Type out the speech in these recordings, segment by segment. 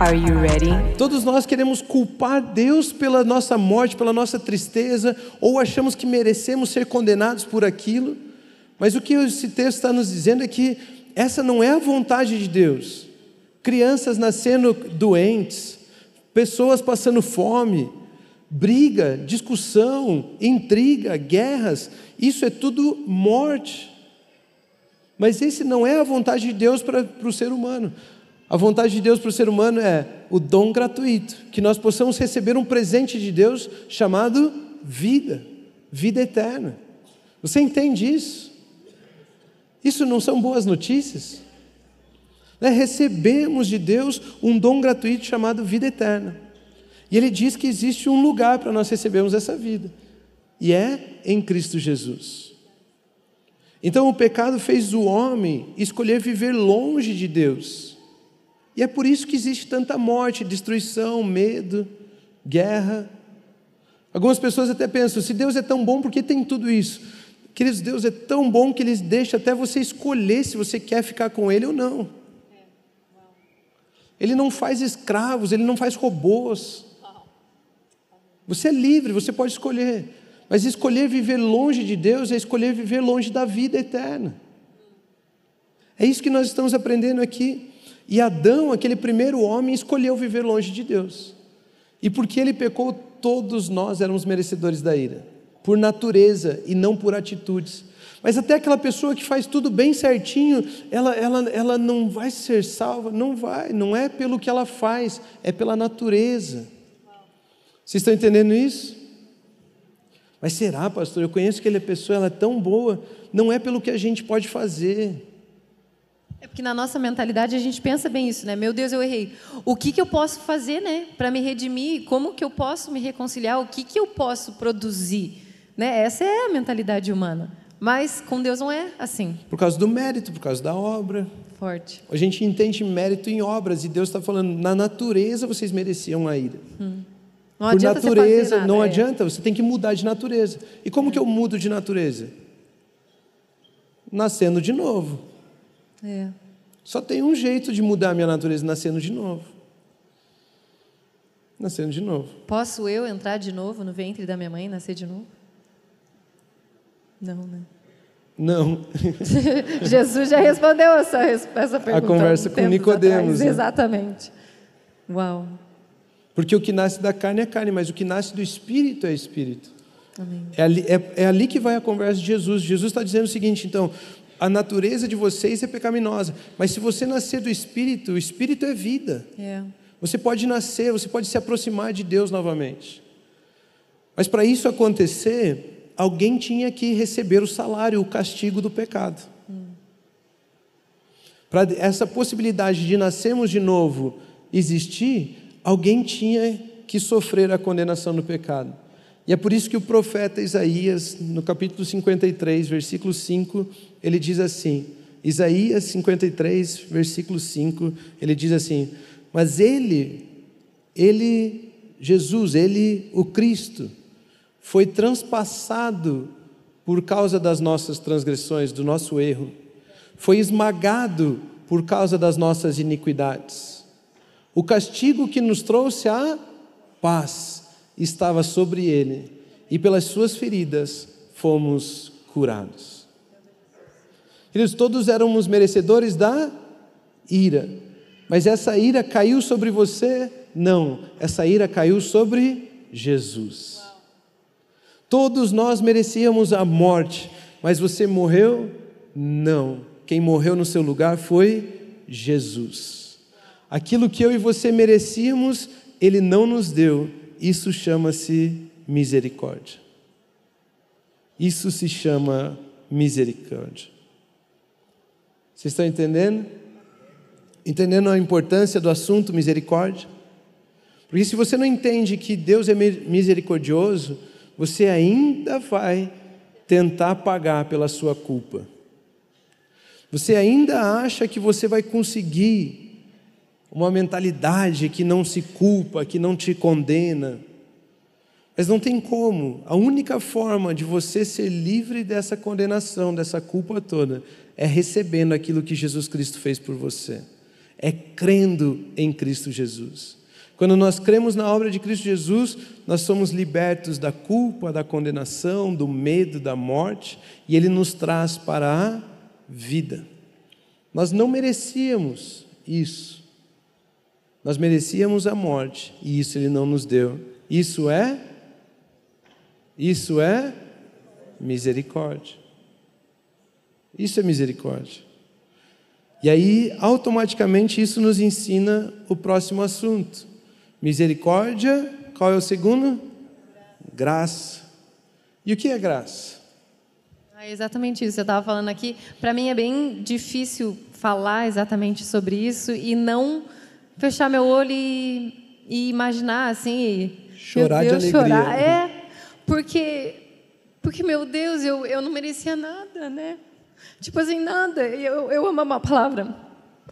Are you ready? Todos nós queremos culpar Deus pela nossa morte, pela nossa tristeza, ou achamos que merecemos ser condenados por aquilo. Mas o que esse texto está nos dizendo é que essa não é a vontade de Deus. Crianças nascendo doentes, pessoas passando fome, briga, discussão, intriga, guerras, isso é tudo morte. Mas esse não é a vontade de Deus para, para o ser humano. A vontade de Deus para o ser humano é o dom gratuito, que nós possamos receber um presente de Deus chamado vida, vida eterna. Você entende isso? Isso não são boas notícias? Né? Recebemos de Deus um dom gratuito chamado vida eterna. E Ele diz que existe um lugar para nós recebermos essa vida, e é em Cristo Jesus. Então o pecado fez o homem escolher viver longe de Deus. E é por isso que existe tanta morte, destruição, medo, guerra. Algumas pessoas até pensam: se Deus é tão bom, por que tem tudo isso? Queridos, Deus é tão bom que Ele deixa até você escolher se você quer ficar com Ele ou não. Ele não faz escravos, Ele não faz robôs. Você é livre, você pode escolher. Mas escolher viver longe de Deus é escolher viver longe da vida eterna. É isso que nós estamos aprendendo aqui. E Adão, aquele primeiro homem, escolheu viver longe de Deus. E porque ele pecou, todos nós éramos merecedores da ira, por natureza e não por atitudes. Mas até aquela pessoa que faz tudo bem certinho, ela, ela, ela não vai ser salva, não vai, não é pelo que ela faz, é pela natureza. Vocês estão entendendo isso? Mas será, pastor? Eu conheço aquela pessoa, ela é tão boa, não é pelo que a gente pode fazer. É porque na nossa mentalidade a gente pensa bem isso, né? Meu Deus, eu errei. O que, que eu posso fazer, né, para me redimir? Como que eu posso me reconciliar? O que, que eu posso produzir? Né? Essa é a mentalidade humana. Mas com Deus não é assim. Por causa do mérito, por causa da obra. Forte. A gente entende mérito em obras e Deus está falando, na natureza vocês mereciam a ira. Hum. Não Por natureza, nada, não é. adianta, você tem que mudar de natureza. E como é. que eu mudo de natureza? Nascendo de novo. É. Só tem um jeito de mudar a minha natureza, nascendo de novo. Nascendo de novo. Posso eu entrar de novo no ventre da minha mãe e nascer de novo? Não, né? Não. Jesus já respondeu essa, essa pergunta. A conversa com Nicodemos. Né? Exatamente. Uau. Porque o que nasce da carne é carne, mas o que nasce do espírito é espírito. Amém. É ali, é, é ali que vai a conversa de Jesus. Jesus está dizendo o seguinte, então, a natureza de vocês é pecaminosa. Mas se você nascer do Espírito, o Espírito é vida. É. Você pode nascer, você pode se aproximar de Deus novamente. Mas para isso acontecer, alguém tinha que receber o salário, o castigo do pecado. Hum. Para essa possibilidade de nascermos de novo existir, alguém tinha que sofrer a condenação do pecado. E é por isso que o profeta Isaías, no capítulo 53, versículo 5, ele diz assim: Isaías 53, versículo 5, ele diz assim: Mas ele, ele, Jesus, ele, o Cristo, foi transpassado por causa das nossas transgressões, do nosso erro, foi esmagado por causa das nossas iniquidades. O castigo que nos trouxe a paz estava sobre ele, e pelas suas feridas fomos curados. Queridos, todos éramos merecedores da ira, mas essa ira caiu sobre você? Não, essa ira caiu sobre Jesus. Todos nós merecíamos a morte, mas você morreu? Não. Quem morreu no seu lugar foi Jesus. Aquilo que eu e você merecíamos, Ele não nos deu, isso chama-se misericórdia. Isso se chama misericórdia. Vocês estão entendendo? Entendendo a importância do assunto misericórdia? Porque se você não entende que Deus é misericordioso, você ainda vai tentar pagar pela sua culpa. Você ainda acha que você vai conseguir uma mentalidade que não se culpa, que não te condena. Mas não tem como. A única forma de você ser livre dessa condenação, dessa culpa toda, é recebendo aquilo que Jesus Cristo fez por você. É crendo em Cristo Jesus. Quando nós cremos na obra de Cristo Jesus, nós somos libertos da culpa, da condenação, do medo, da morte, e Ele nos traz para a vida. Nós não merecíamos isso. Nós merecíamos a morte, e isso Ele não nos deu. Isso é isso é misericórdia. Isso é misericórdia. E aí, automaticamente, isso nos ensina o próximo assunto. Misericórdia, qual é o segundo? Graça. E o que é graça? É exatamente isso. Eu estava falando aqui. Para mim é bem difícil falar exatamente sobre isso e não fechar meu olho e, e imaginar assim. Chorar Deus, de alegria. Chorar. É, porque, porque, meu Deus, eu, eu não merecia nada, né? Tipo assim, nada. Eu, eu amo uma palavra.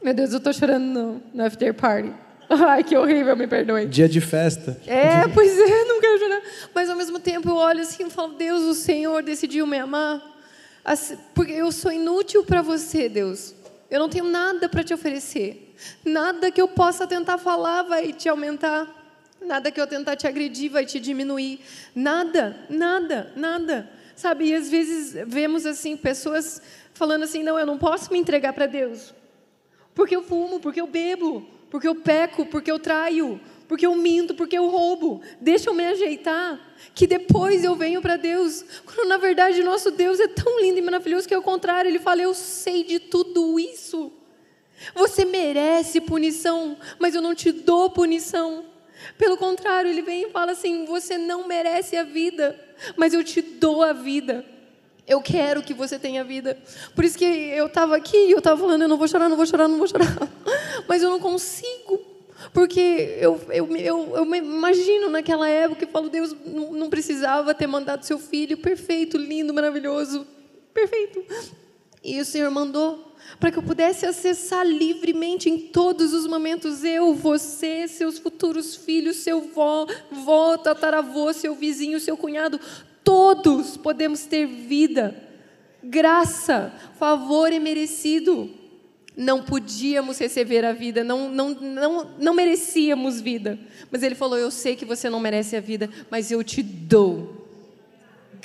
Meu Deus, eu estou chorando no, no after party. Ai, que horrível, me perdoe. Dia de festa. É, pois é, não quero chorar. Mas ao mesmo tempo eu olho assim e falo, Deus, o Senhor decidiu me amar. Assim, porque eu sou inútil para você, Deus. Eu não tenho nada para te oferecer. Nada que eu possa tentar falar vai te aumentar. Nada que eu tentar te agredir vai te diminuir. Nada, nada, nada. Sabe, e às vezes vemos assim pessoas falando assim: "Não, eu não posso me entregar para Deus. Porque eu fumo, porque eu bebo, porque eu peco, porque eu traio, porque eu minto, porque eu roubo. Deixa eu me ajeitar, que depois eu venho para Deus. Quando na verdade nosso Deus é tão lindo e maravilhoso que ao contrário, ele fala: "Eu sei de tudo isso. Você merece punição, mas eu não te dou punição. Pelo contrário, ele vem e fala assim: você não merece a vida, mas eu te dou a vida. Eu quero que você tenha vida. Por isso que eu estava aqui e eu estava falando: eu não vou chorar, não vou chorar, não vou chorar. Mas eu não consigo. Porque eu, eu, eu, eu me imagino naquela época e falo: Deus não, não precisava ter mandado seu filho perfeito, lindo, maravilhoso. Perfeito. E o Senhor mandou para que eu pudesse acessar livremente em todos os momentos eu, você, seus futuros filhos, seu vó, vó, tataravô, seu vizinho, seu cunhado, todos podemos ter vida, graça, favor merecido. Não podíamos receber a vida, não, não, não, não merecíamos vida. Mas ele falou: Eu sei que você não merece a vida, mas eu te dou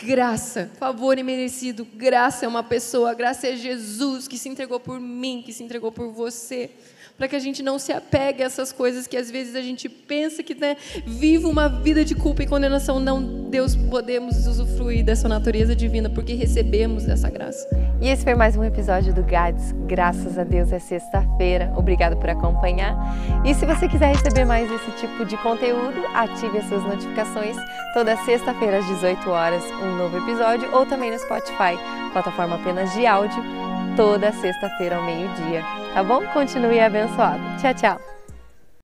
graça, favor imerecido. Graça é uma pessoa, graça é Jesus que se entregou por mim, que se entregou por você para que a gente não se apegue a essas coisas que às vezes a gente pensa que né, vive uma vida de culpa e condenação. Não, Deus, podemos usufruir dessa natureza divina porque recebemos essa graça. E esse foi mais um episódio do GADS. Graças a Deus é sexta-feira. Obrigado por acompanhar. E se você quiser receber mais esse tipo de conteúdo, ative as suas notificações. Toda sexta-feira às 18 horas, um novo episódio ou também no Spotify, plataforma apenas de áudio toda sexta-feira ao meio-dia, tá bom? Continue abençoado. Tchau, tchau.